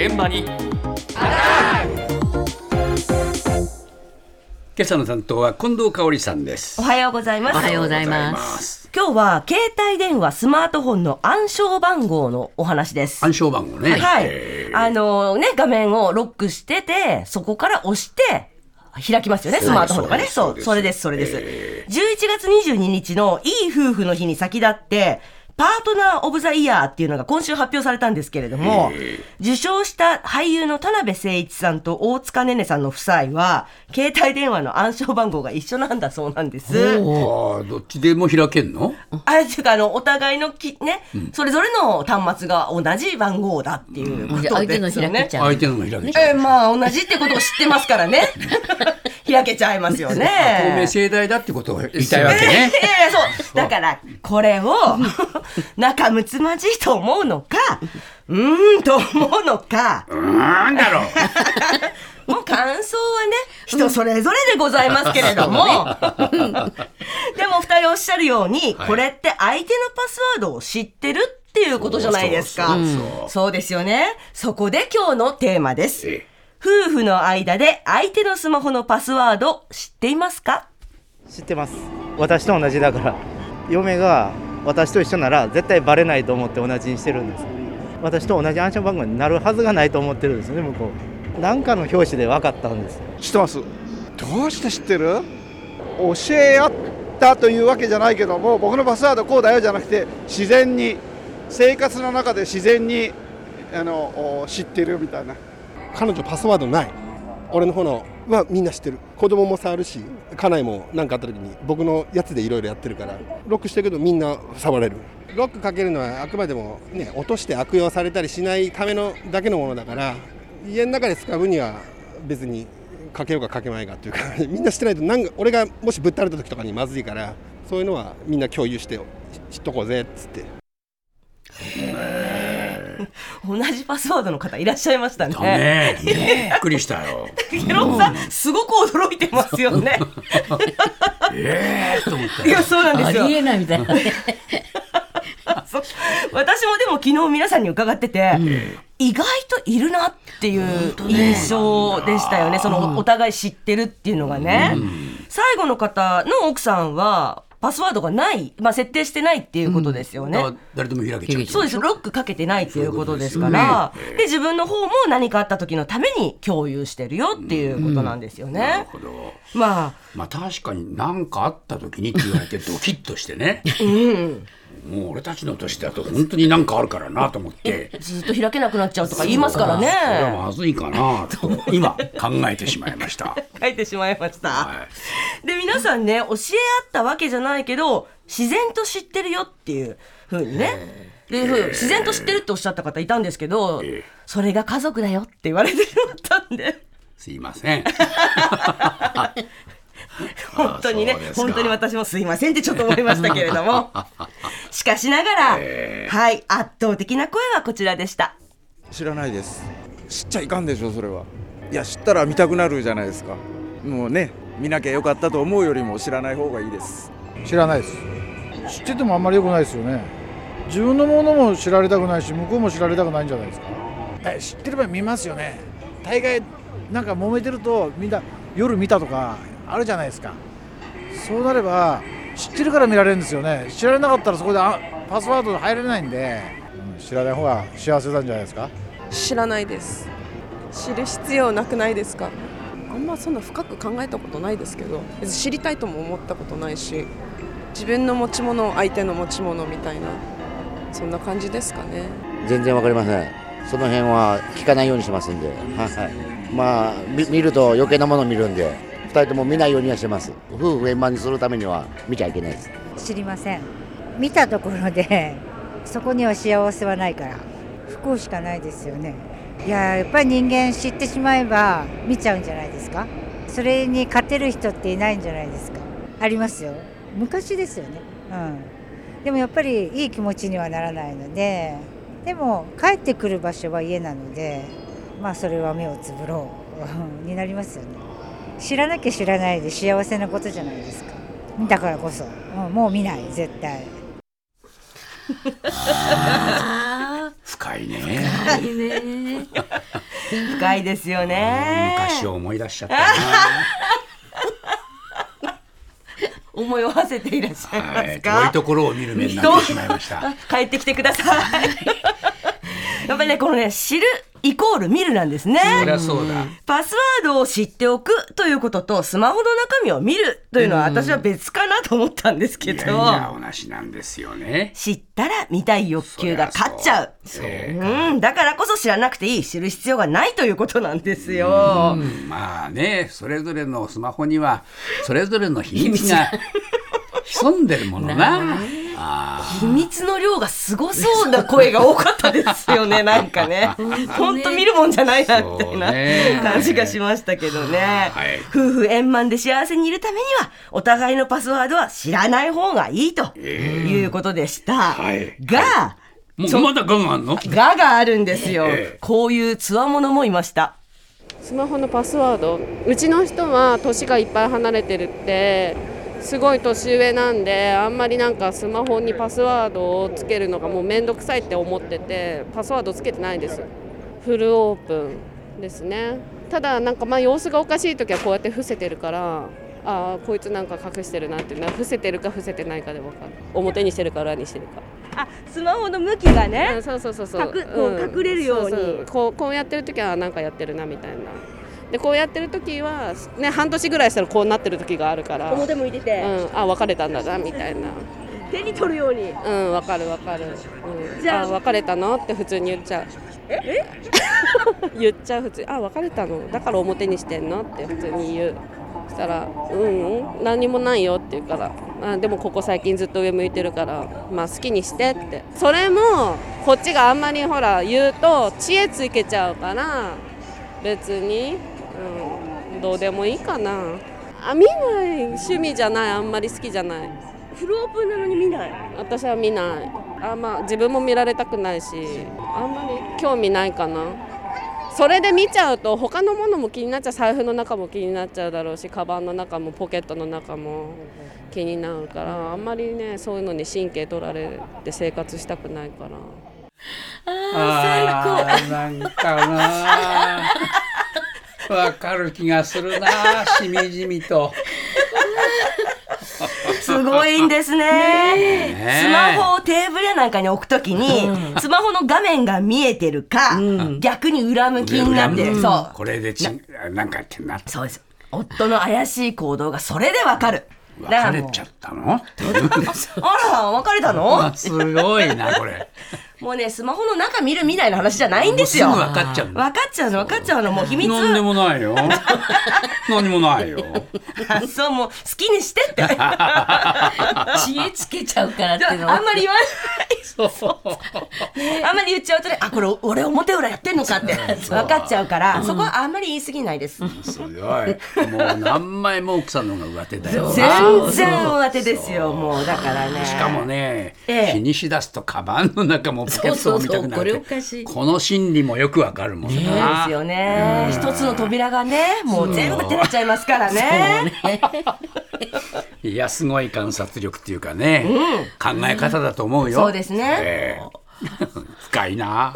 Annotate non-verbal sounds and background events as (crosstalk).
現場に今朝の担当は近藤香織さんですおはようございます。おはようございます。今日は携帯電話、スマートフォンの暗証番号のお話です。暗証番号ねはいえ。あのね、画面をロックしてて、そこから押して、開きますよね、スマートフォンとかね。そう、それです、それです。11月22日のいい夫婦の日に先立って、パートナー・オブ・ザ・イヤーっていうのが今週発表されたんですけれども、受賞した俳優の田辺誠一さんと大塚ねねさんの夫妻は、携帯電話の暗証番号が一緒なんだそうなんです。ああどっちでも開けんの？あれっていうか、あの、お互いのき、ね、それぞれの端末が同じ番号だっていうことですよね。相手の開けちゃう。相手のも開けちゃうえーまあ、同じってことを知ってますからね。(laughs) 開けちゃいますよ透明ね。盛大だってことを言いたいわけねええそう。だから、これを、(laughs) 仲睦まじいと思うのか、うーんと思うのか、なんだろう。(laughs) もう感想はね、人それぞれでございますけれども、でも二人おっしゃるように、はい。これって相手のパスワードを知ってるっていうことじゃないですか。そうですよね。そこで今日のテーマです。ええ。夫婦の間で相手のスマホのパスワード知っていますか？知ってます。私と同じだから嫁が私と一緒なら絶対バレないと思って同じにしてるんです。私と同じ暗証番号になるはずがないと思ってるんですよね向こう。何かの表紙で分かったんです。知ってます？どうして知ってる？教え合ったというわけじゃないけども僕のパスワードこうだよじゃなくて自然に生活の中で自然にあのお知ってるみたいな。彼女パスワードない。俺の方のはみんな知ってる。子供も触るし家内も何かあった時に僕のやつでいろいろやってるからロックしてるけどみんな触れる。ロックかけるのはあくまでもね落として悪用されたりしないためのだけのものだから家の中で使うには別にかけようかかけまいかっていうか (laughs) みんな知ってないとなんか俺がもしぶっ倒れた時とかにまずいからそういうのはみんな共有して知っとこうぜっつって。同じパスワードの方いらっしゃいましたね。だねびっくりしたよケロンさん、すごく驚いてますよね。ええと思ったいや、そうなんですよあり。えないみたいな。そう私もでも昨日皆さんに伺ってて、意外といるなっていう印象でしたよね。そのお互い知ってるっていうのがね。最後の方の奥さんは、パスワードがない、まあ設定してないっていうことですよね。だから誰でも開けちゃう。そうです。ロックかけてないっていうことですから、で、自分の方も何かあった時のために共有してるよっていうことなんですよなるね。ほど。まあ、まあ確かに何かあった時にって言われてドキッとしてね、もう俺たちの年だと本当に何かあるからなと思ってずっと開けなくなっちゃうとか言いますからこれはね。まずいかなと今考えてしまいました (laughs) 書いてしまいました。はで、皆さんね、教え合ったわけじゃないけど、自然と知ってるよっていうふうにね。で、ふう自然と知ってるっておっしゃった方いたんですけどええ、それが家族だよって言われてしまったんで。すいません (laughs) (laughs) 本当にね本当に私もすいませんってちょっと思いましたけれども。(laughs) しかしながら、はい圧倒的な声はこちらでした知らないです。知っちゃいかんでしょそれは。いや知ったら見たくなるじゃないですか。もうね見なきゃよかったと思うよりも知らない方がいいです。知らないです。知っててもあんまり良くないですよね。自分のものも知られたくないし向こうも知られたくないんじゃないですか。知ってれば見ますよね。大概なんか揉めてるとみんな夜見たとかあるじゃないですか。そうなれば知ってるから見られるんですよね。知られなかったらそこであパスワード入れないんで、うん知らない方が幸せなんじゃないですか？知らないです。知る必要なくないですか？あんまそんな深く考えたことないですけど別に知りたいとも思ったことないし自分の持ち物相手の持ち物みたいなそんな感じですかね。全然わかりません。その辺は聞かないようにしますんで、はい、まあみ見ると余計なものを見るんで2人とも見ないようにはしてます。夫婦円満にするためには見ちゃいけないです。知りません。見たところで (laughs) そこには幸せはないから不幸しかないですよね。いややっぱり人間知ってしまえば見ちゃうんじゃないですか？それに勝てる人っていないんじゃないですか？ありますよ。昔ですよね。うん。でもやっぱりいい気持ちにはならないのででも帰ってくる場所は家なのでまあそれは目をつぶろう。(laughs) になりますよね。知らなきゃ知らないで幸せなことじゃないですか。だからこそ、うんもう見ない。絶対。深深いね。いいね。深いですよね。昔を思い出しちゃったな。思いを馳せていらっしゃいまはいすか、遠いところを見る目になってしまいました。帰ってきてください。(laughs) やっぱりねこのね知るイコール見るなんですね。そりゃそうだ。パスワードを知っておくということとスマホの中身を見るというのは私は別かなと思ったんですけど、いやいや同じなんですよね。知ったら見たい欲求が勝っちゃう。そううん、だからこそ知らなくていい知る必要がないということなんですよ、うん。まあねそれぞれのスマホにはそれぞれの秘密が潜んでるものな。(laughs) あ秘密の量がすごそうな声が多かったですよね (laughs) なんかね。本当見るもんじゃないなみたいなね。感じがしましたけどね、はい。夫婦円満で幸せにいるためにはお互いのパスワードは知らない方がいいということでした、はい。が、もうまだガンあんの？ががあるんですよ、ええ。こういうつわものもいました。スマホのパスワード。うちの人は年がいっぱい離れてるってすごい年上なんであんまりなんかスマホにパスワードをつけるのがもう面倒くさいって思っててパスワードつけてないです。フルオープンですね。ただなんかまあ様子がおかしい時はこうやって伏せてるからああこいつなんか隠してるなっていうのは伏せてるか伏せてないかで分かる。表にしてるか裏にしてるか。あスマホの向きがね、うんそうそうそうそう。隠こう隠れるように。そそこうこうやってる時はなんかやってるなみたいなでこうやってる時はね半年ぐらいしたらこうなってる時があるから。表向いてて、うん、あ別れたんだなみたいな。手に取るように。うんわかるわかる、うん、じゃああ別れたのって普通に言っちゃう。え？(laughs) 言っちゃう普通あ別れたの？だから表にしてんのって普通に言う。そしたら「うんうん。何にもないよ」って言うから。あでもここ最近ずっと上向いてるからまあ好きにしてって。それもこっちがあんまりほら言うと知恵つけちゃうから別に、うん、どうでもいいかな。あ見ない趣味じゃない。あんまり好きじゃない。フルオープンなのに見ない。私は見ない。あまあ自分も見られたくないし。あんまり興味ないかな。それで見ちゃうと他のものも気になっちゃう。財布の中も気になっちゃうだろうしカバンの中もポケットの中も気になるからあんまりねそういうのに神経取られて生活したくないから。あーなんかな (laughs) わかる気がするな (laughs) しみじみと。すごいんですね。ねスマホをテーブルやなんかに置くときに、スマホの画面が見えてるか、逆に裏向きになってる、そう。これでちなんかやってんなそうです。夫の怪しい行動がそれでわかる。別れちゃったの？(laughs) あら別れたの？(laughs) すごいなこれもうねスマホの中見る見ないの話じゃないんですよ。もうすぐ分かっちゃう。の分かっちゃうの分かっちゃうの。もう秘密。なんでもないよ。(laughs) 何もないよ。あそうもう好きにしてって。(laughs) 知恵つけちゃうからっていうの。あんまり言わない。あんまり言っちゃうとねあこれ俺表裏やってんのかって。分かっちゃうからそこはあんまり言い過ぎないです。すごい。もう何枚も奥さんの方が上手だよ。全然上手ですよもう。だからね。しかもね、ええ。気にしだすとカバンの中もポケットを見たくなるそうそうそうこれおかしい。この心理もよくわかるもんそうな、ですよね。一つの扉がねもう全部照れちゃいますからね。いやすごい観察力っていうかね、考え方だと思うよ。そうですね。ええ。(laughs) 深いな